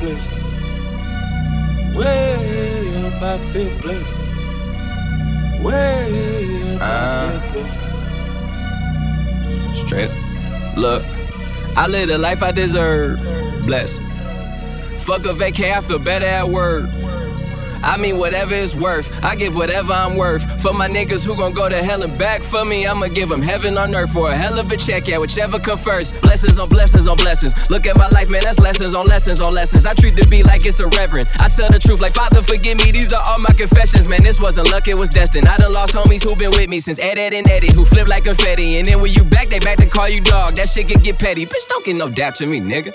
blessed. Way up, I feel blessed. Way up, I ah. feel blessed. Straight up. Look, I live the life I deserve. Blessed. Fuck a vacay, I feel better at work. I mean, whatever it's worth, I give whatever I'm worth. For my niggas who gon' go to hell and back for me, I'ma give them heaven on earth for a hell of a check, yeah, whichever come first. Blessings on blessings on blessings. Look at my life, man, that's lessons on lessons on lessons. I treat the beat like it's a reverend. I tell the truth, like, Father, forgive me, these are all my confessions, man. This wasn't luck, it was destined. I done lost homies who been with me since Ed, Ed, and Eddie, who flip like confetti. And then when you back, they back to call you dog. That shit can get petty. Bitch, don't get no dap to me, nigga.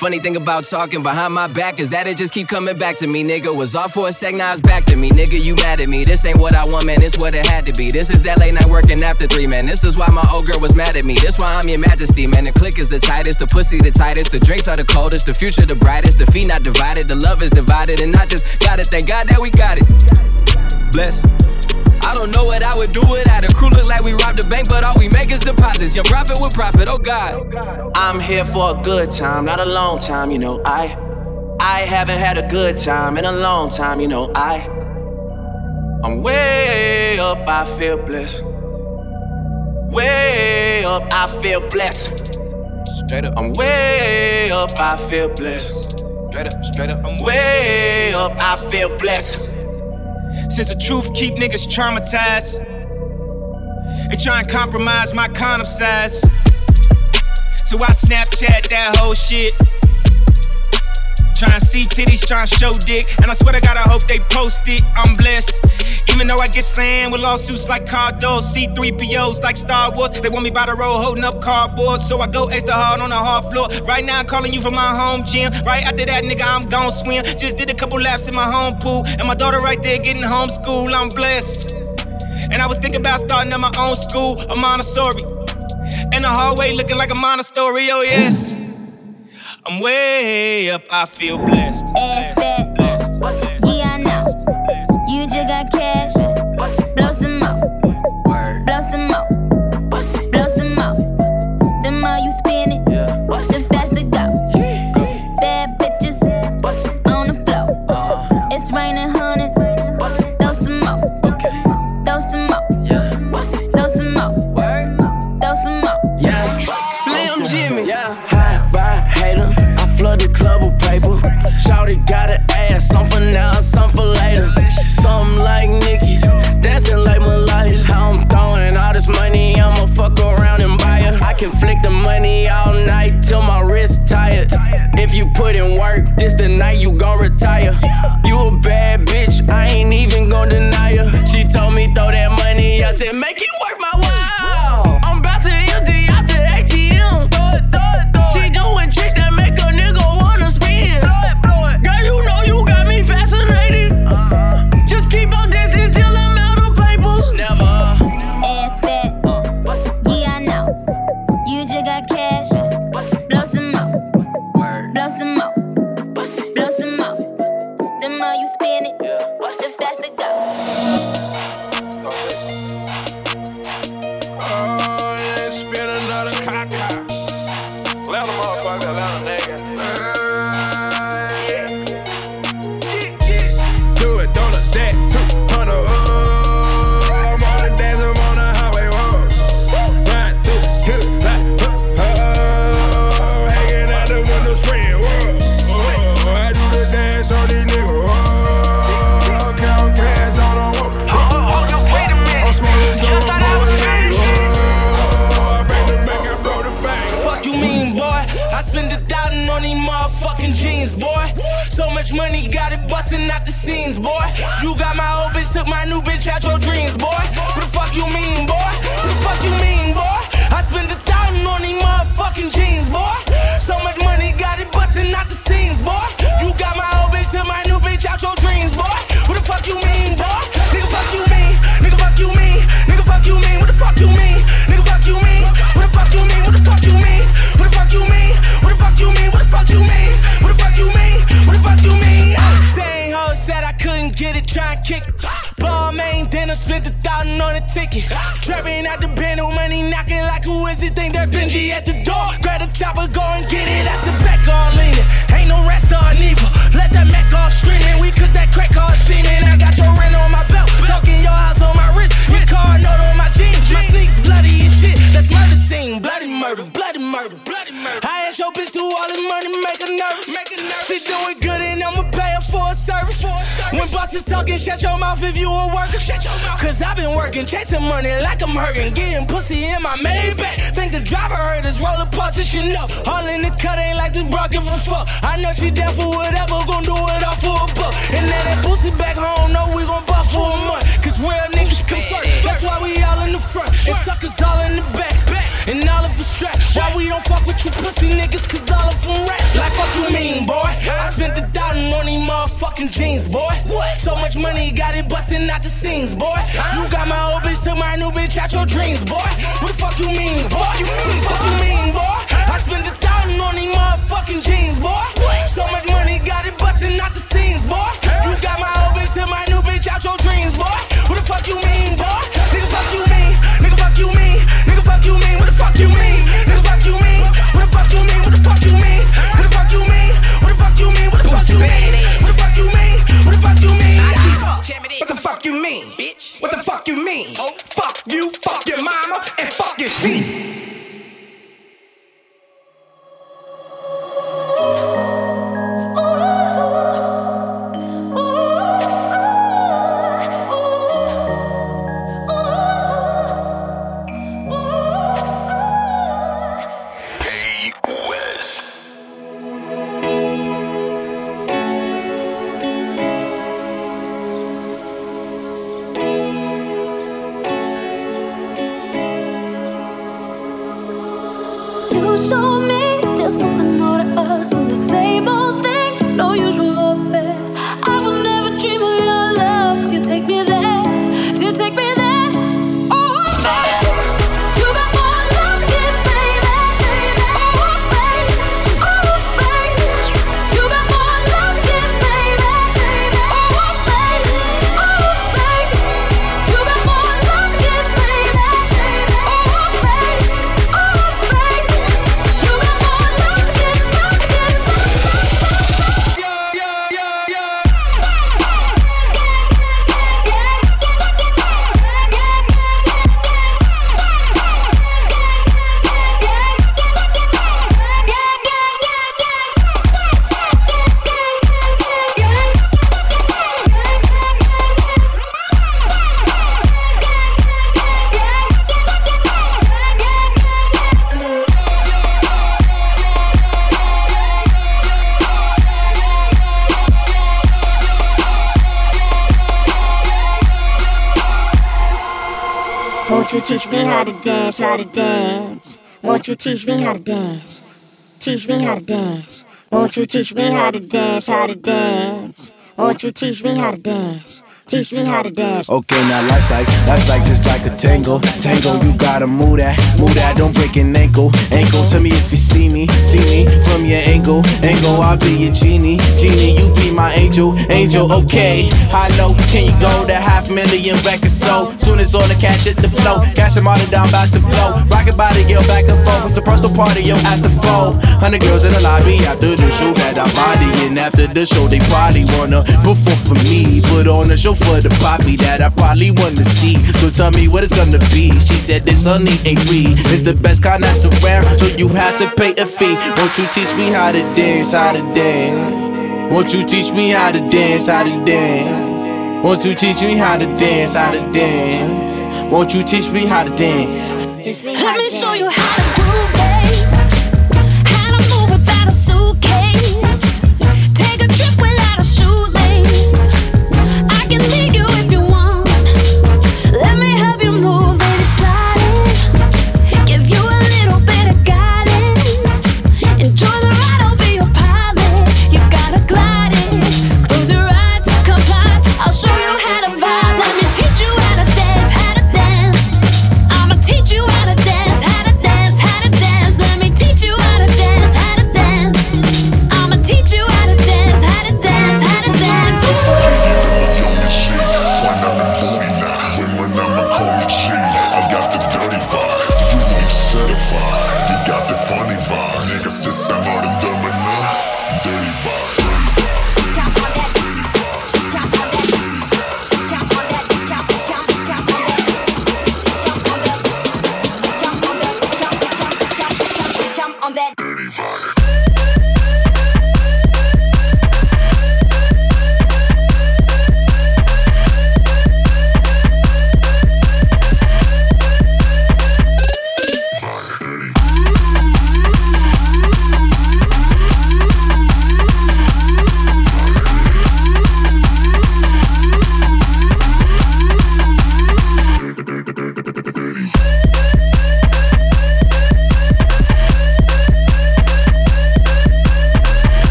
Funny thing about talking behind my back is that it just keep coming back to me, nigga. Was off for a sec, now it's back to me, nigga. You mad at me? This ain't what I want, man. This what it had to be. This is that late night working after three, man. This is why my old girl was mad at me. This why I'm your majesty, man. The click is the tightest, the pussy the tightest, the drinks are the coldest, the future the brightest, the feet not divided, the love is divided, and I just gotta thank God that we got it. Bless. I don't know what I would do without a crew. Look like we robbed a bank, but all we make is deposits. Young profit with profit, oh God. I'm here for a good time, not a long time, you know. I I haven't had a good time in a long time, you know. I I'm way up, I feel blessed. Way up, I feel blessed. Straight up, I'm way up, I feel blessed. straight up, straight up. I'm Way up, I feel blessed. Since the truth keep niggas traumatized. They try and compromise my condom size. So I Snapchat that whole shit. Trying to see titties, trying to show dick. And I swear to God, I hope they post it. I'm blessed. Even though I get slammed with lawsuits like Cardo, C3POs like Star Wars. They want me by the road holding up cardboard. So I go extra hard on the hard floor. Right now, I'm calling you from my home gym. Right after that, nigga, I'm gon' swim. Just did a couple laps in my home pool. And my daughter right there getting homeschooled. I'm blessed. And I was thinking about starting at my own school, a Montessori. In the hallway looking like a monastery, oh yes. I'm way up, I feel blessed. Ass You like who is it? Think they're Benji at the door. Grab the chopper, go and get it. That's a back all leaning. Ain't no rest or neither. Let that Mac all screaming, we cook that crack all steaming. I got your rent on my belt, talking your house on my wrist, your car note on my jeans. My sneaks bloody as shit, that's murder scene, bloody murder, bloody murder. Bloody murder. I asked your bitch do Bosses talking, shut your mouth if you a worker. Cause I've been working, chasing money like I'm hurting. Getting pussy in my main bed. Think the driver heard us, roll a partition up. All in the cut ain't like this bro, give a fuck. I know she down for whatever, gon' do it all for a buck. And then that pussy back home, know we gon' buff for a month. Cause real niggas come first. That's why we all in the front. And suckers all in the back. And all of us strapped. Why we don't fuck with you pussy niggas, cause all of them rats. Like fuck you mean, boy. I spent a thousand on these motherfucking jeans, boy. Much money, got it busting out the seams, boy. You got my old bitch to my new bitch out your dreams, boy. What the fuck you mean, boy? What the fuck you mean, boy? I spent a thousand on these motherfucking jeans, boy. So much money, got it busting out the seams, boy. You got my old bitch to my new bitch out your dreams, boy. What the fuck you mean, you? Fuck you, fuck your mama, and fuck your team. Me how to dance, how to dance? Won't you teach me how to dance? Teach me how to dance. Won't you teach me how to dance, how to dance? Won't you teach me how to dance? Teach me how to dance. Okay, now life's like, life's like just like a tango. Tango, you gotta move that, move that, don't break an ankle. Ankle, tell me if you see me, see me from your angle. Angle, I'll be your genie. Genie, you be my angel. Angel, okay. How low can you go? That half million back or so. Soon as all the cash hit the flow, cash them all down, about to blow. Rocket body, girl, back and forth. It's a personal party, yo, at the four. Hundred girls in the lobby after the show that I body. And after the show, they probably wanna perform for me. Put on a show for the poppy that I probably wanna see. So tell me what it's gonna be. She said this honey ain't free. It's the best kind that's around, so you have to pay a fee. Won't you teach me how to dance, how to dance? Won't you teach me how to dance, how to dance? Won't you teach me how to dance, how to dance? Won't you teach me how to dance? Let me show you how to groove,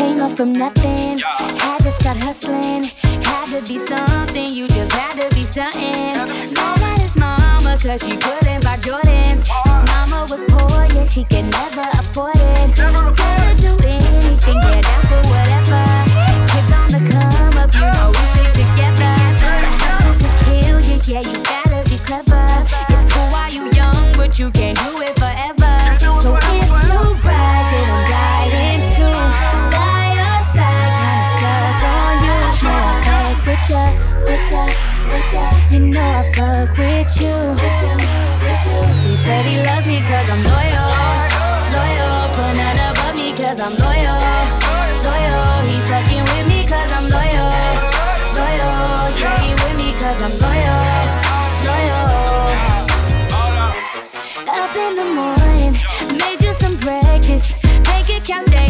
Came up from nothing, had to start hustling. Had to be something, you just had to be something. Mad at his mama, cause she couldn't buy Jordans. His mama was poor, yeah, she could never afford it. Couldn't do anything, get out for whatever. Kids on the come up, you know we stick together. The hustle to kill you, yeah, you gotta be clever. It's cool while you young, but you can't do it forever. So if you ride, then I'm With ya, with ya, with ya. You know I fuck with you. With you, with you. He said he loves me cause I'm loyal, loyal. Put none above me cause I'm loyal, loyal. He fucking with me cause I'm loyal, loyal. Yeah, he with me cause I'm loyal, loyal. Up in the morning, made you some breakfast, make it count, stay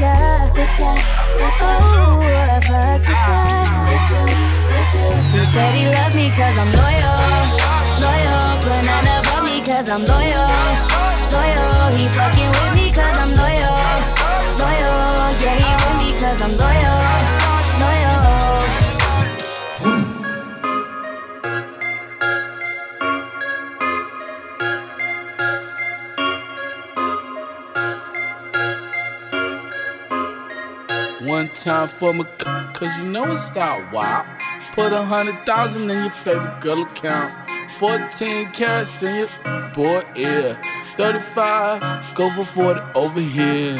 Oh, I fucks with. He said he loves me cause I'm loyal, loyal. But not above me cause I'm loyal, loyal. He fucking with me cause I'm loyal, loyal. Yeah, he with me cause I'm loyal. Time for my cause you know it's that wild. Put a hundred thousand in your favorite girl account. 14 carats in your boy ear. 35, go for 40 over here.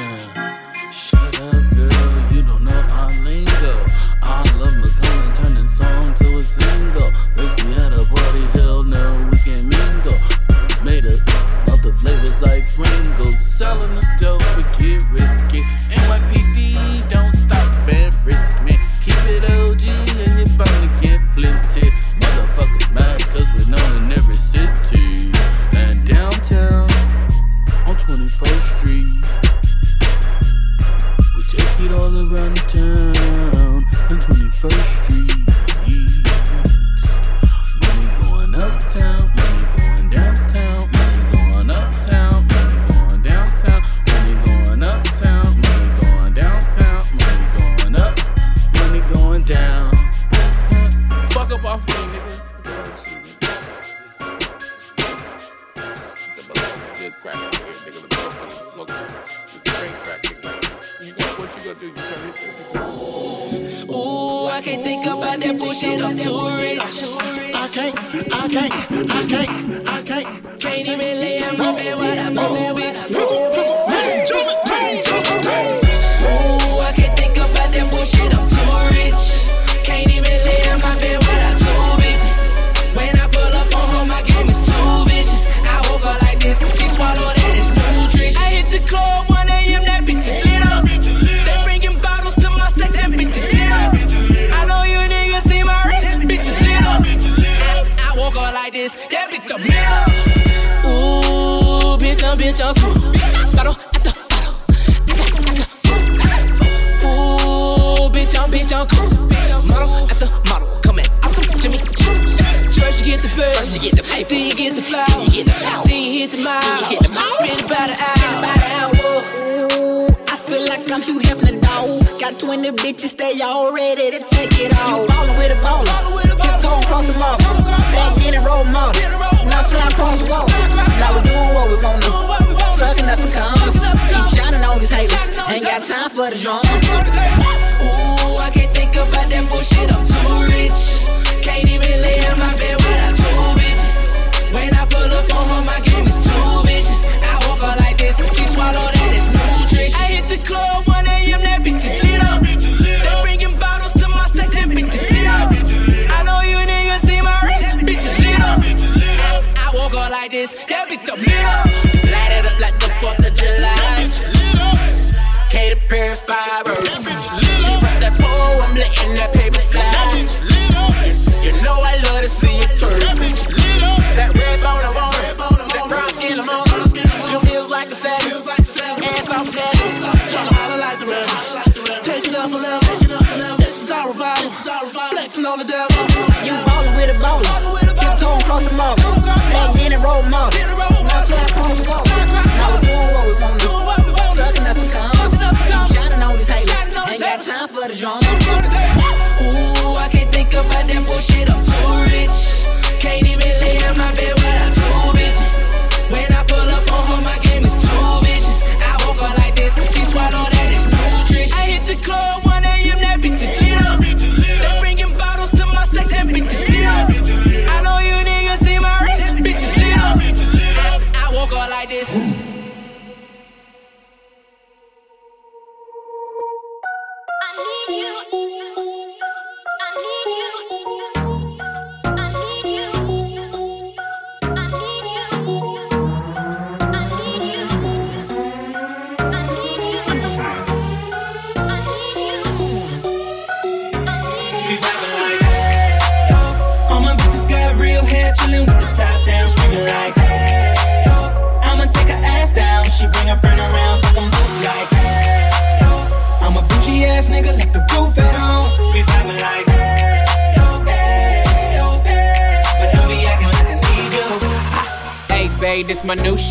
Bitch on smooth. Bottle after bottle. Ooh, bitch on bitch on cool. Model after model. Come at I'm Jimmy Choo. First you get the pay, first you get the pay, then you get the flower, then you get the flower, then you hit the mile, then you hit the mile. Spend about an hour, about an hour. Ooh, I feel like I'm Hugh Hefner, dog. Got 20 bitches, they all ready to take it all. You ballin' with a baller, tiptoe across the mall, back in and roll model. Now fly across the wall. Now we doing what we want to. Fucking us some commas. Shining on these haters. Ain't got time for the drama. Ooh, I can't think about that bullshit. I'm too rich. Can't even lay in my bed without two bitches. When I pull up on her, my game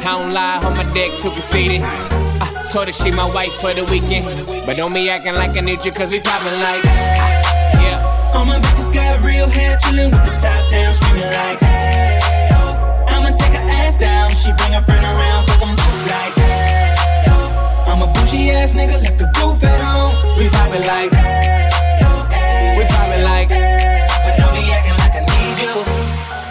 I don't lie, on my dick too conceited. I told her she my wife for the weekend. But don't be acting like I need you, cause we poppin' like. Yeah. All my bitches got real hair, chillin' with the top down, screaming like, hey, yo. I'ma take her ass down, she bring her friend around, fuck 'em both like, hey, yo. I'm a bougie ass nigga, left the roof at home. We poppin' like. Hey, yo, hey, We poppin' like. But don't be acting like you.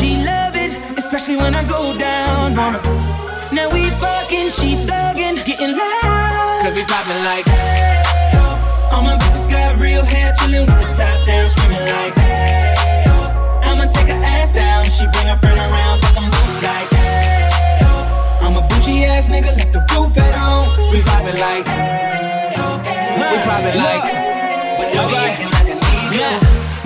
loving, love it, especially when I go down on her. Now we fucking, she thuggin', getting loud. Cause we poppin' like. Hey, yo. All my bitches got real hair, chillin' with the top down, screaming like, hey, yo. I'ma take her ass down, she bring her friend around, fuck 'em both like, hey, yo. I'm a bougie ass nigga, left the roof at home. We poppin' like. Hey, yo, hey, We poppin' like. But don't be acting like I need you.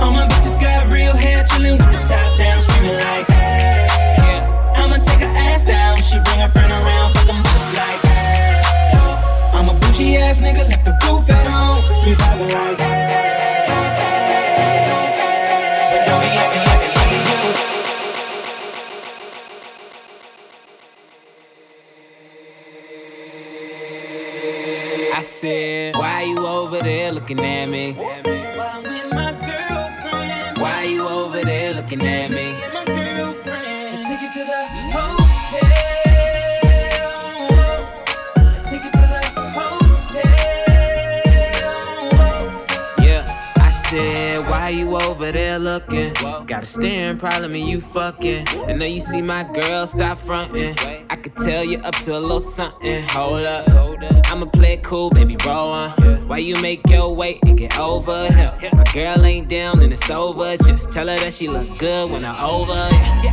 All my bitches got real hair, chillin' with the top down, screaming like, yeah. I'ma take her ass down. She bring her friend around, fuck them both like, hey. I'm a bougie ass nigga, left the roof at home. We poppin' like, but don't be acting like a nigga. I said, why you over there looking at me? Looking at me? my girlfriend. Let's take it to the hotel. Let's take it to the hotel. Yeah, I said, why you over there looking? Got a staring problem and you fucking. And now you see my girl, stop fronting. I could tell you up to a little something. Hold up, hold up. I'ma play it cool, baby, roll on. Why you make your way and get over here? My girl ain't down and it's over. Just tell her that she look good when I'm over. Yeah.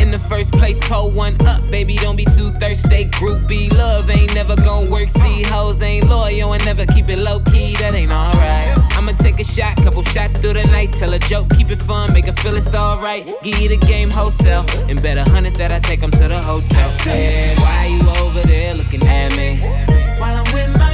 In the first place, pull one up, baby. Don't be too thirsty. Groupie love ain't never gonna work. See, uh. hoes ain't loyal and never keep it low key. That ain't alright. I'ma take a shot, couple shots through the night. Tell a joke, keep it fun, make her feel it's alright. Give you the game wholesale, and bet a hundred that I take 'em to the hotel. Said, why you over there looking at me? While I'm with my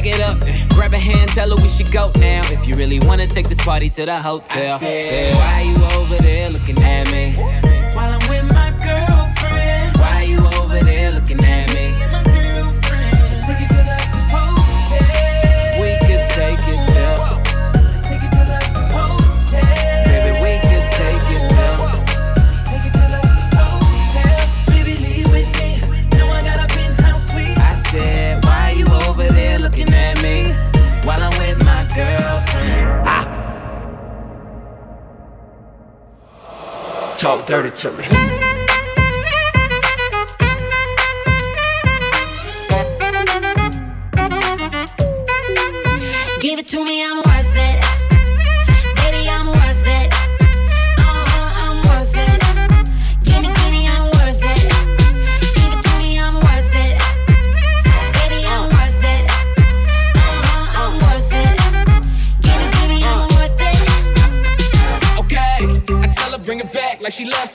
pack it up. Grab a hand, tell her we should go now. If you really wanna take this party to the hotel, I said, why you over there looking at me? Dirty to me.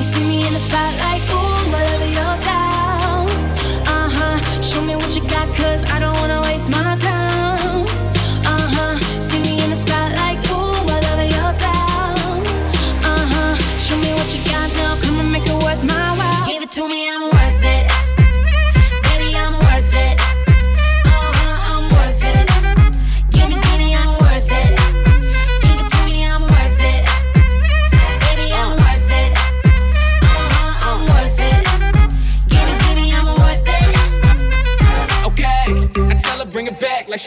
You see me in the spotlight,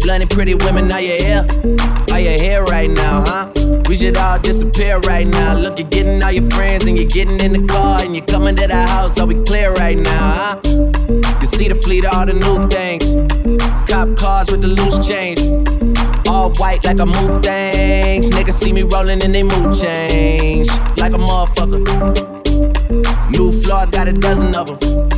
blunted, pretty women, are you here? Are you here right now, huh? We should all disappear right now. Look, you're getting all your friends and you're getting in the car and you're coming to the house. Are we clear right now, huh? You see the fleet, all the new things. Cop cars with the loose chains, All white like a mood things. Niggas see me rolling and they mood change. Like a motherfucker. New floor, got a dozen of them.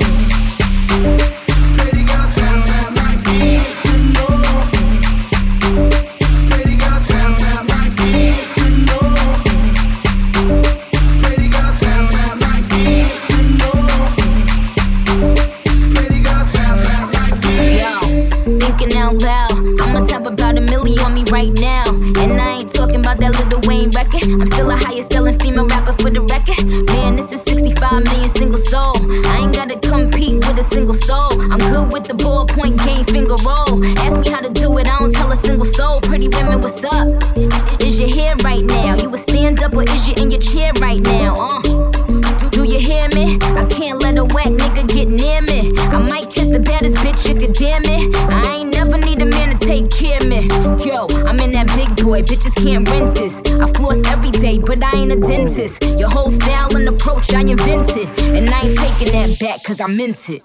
that cause I meant it.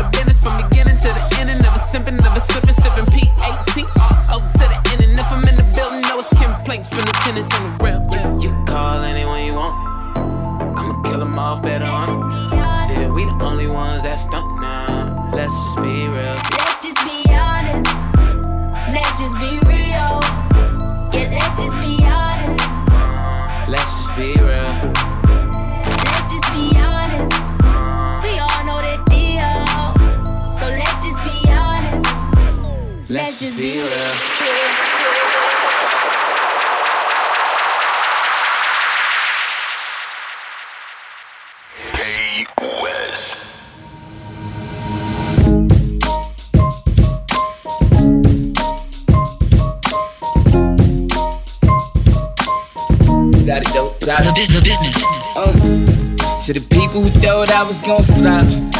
The business from beginning to the end. And never simping, never slipping, sipping P-A-T-R-O oh, to the end. And if I'm in the building, know it's complaints from the tenants in the rim. You can call anyone you want. I'ma kill them all better on. Said we the only ones that stunt now. Let's just be real. Be real. The business. Uh, to the people who thought I was gon' flop.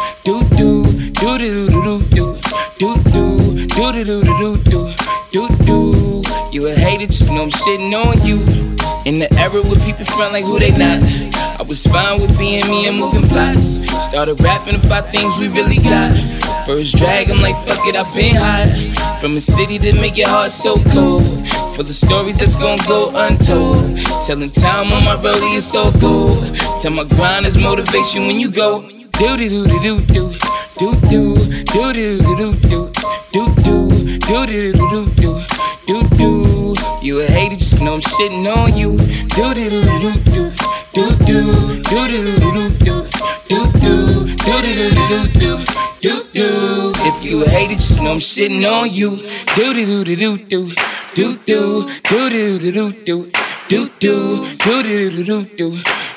do do do do do do do do do do do do do do do. You a hater, just know I'm shitting on you. In the era where people front like who they not. I was fine with being me and moving plots. Started rapping about things we really got. First drag, I'm like, fuck it, I've been hot. From a city that make your heart so cold. For the stories that's gonna go untold. Telling time on my rollie is so cool. Tell my grind is motivation when you go. Do do do do do do do do do do do do do do do do do do do do. You a hater, just know I'm shitting on you. Do do do do do do do do do do do do do do do do do do do. If you a hater, just know I'm shitting on you. Do do do do do do do do do do do do do do do do do do do do.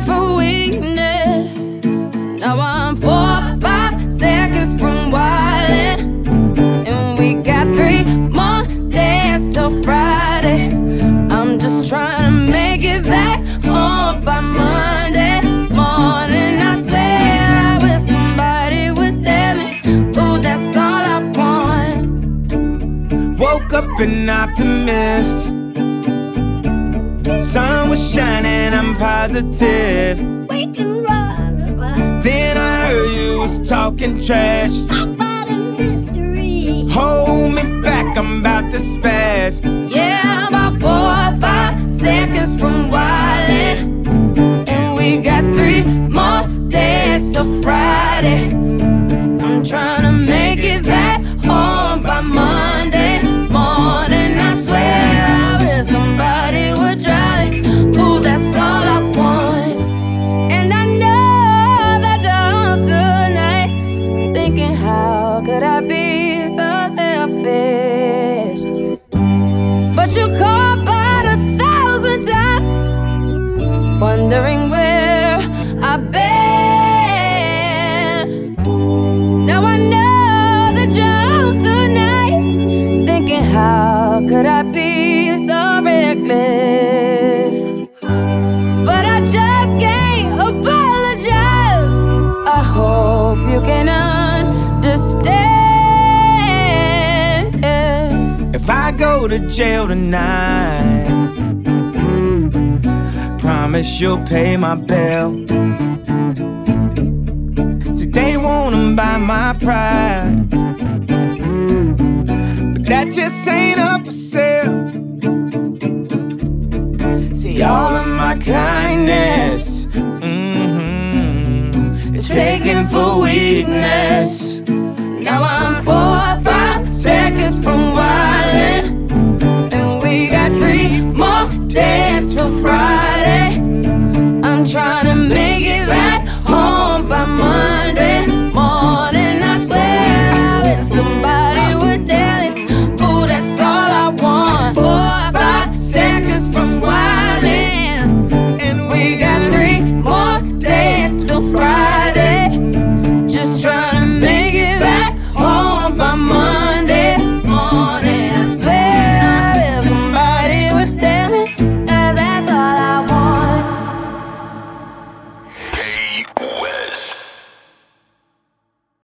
for weakness. Now I'm four five seconds from wildin'. And we got three more days till Friday. I'm just trying to make it back home by Monday morning. I swear I wish somebody would tell me, ooh, that's all I want. Woke up an optimist. Sun was shining, Positive. Then I heard you was talking trash. Hold me back, I'm about to spaz. Yeah, I'm about four or five seconds from wildin'. And we got three more days till Friday. I'm trying to make it back home by Monday I go to jail tonight, promise you'll pay my bill. See, they wanna buy my pride, but that just ain't up for sale. See, all of my kindness mm-hmm, is taken for weakness. Now I'm four seconds from wildin', and we got three more days till Friday.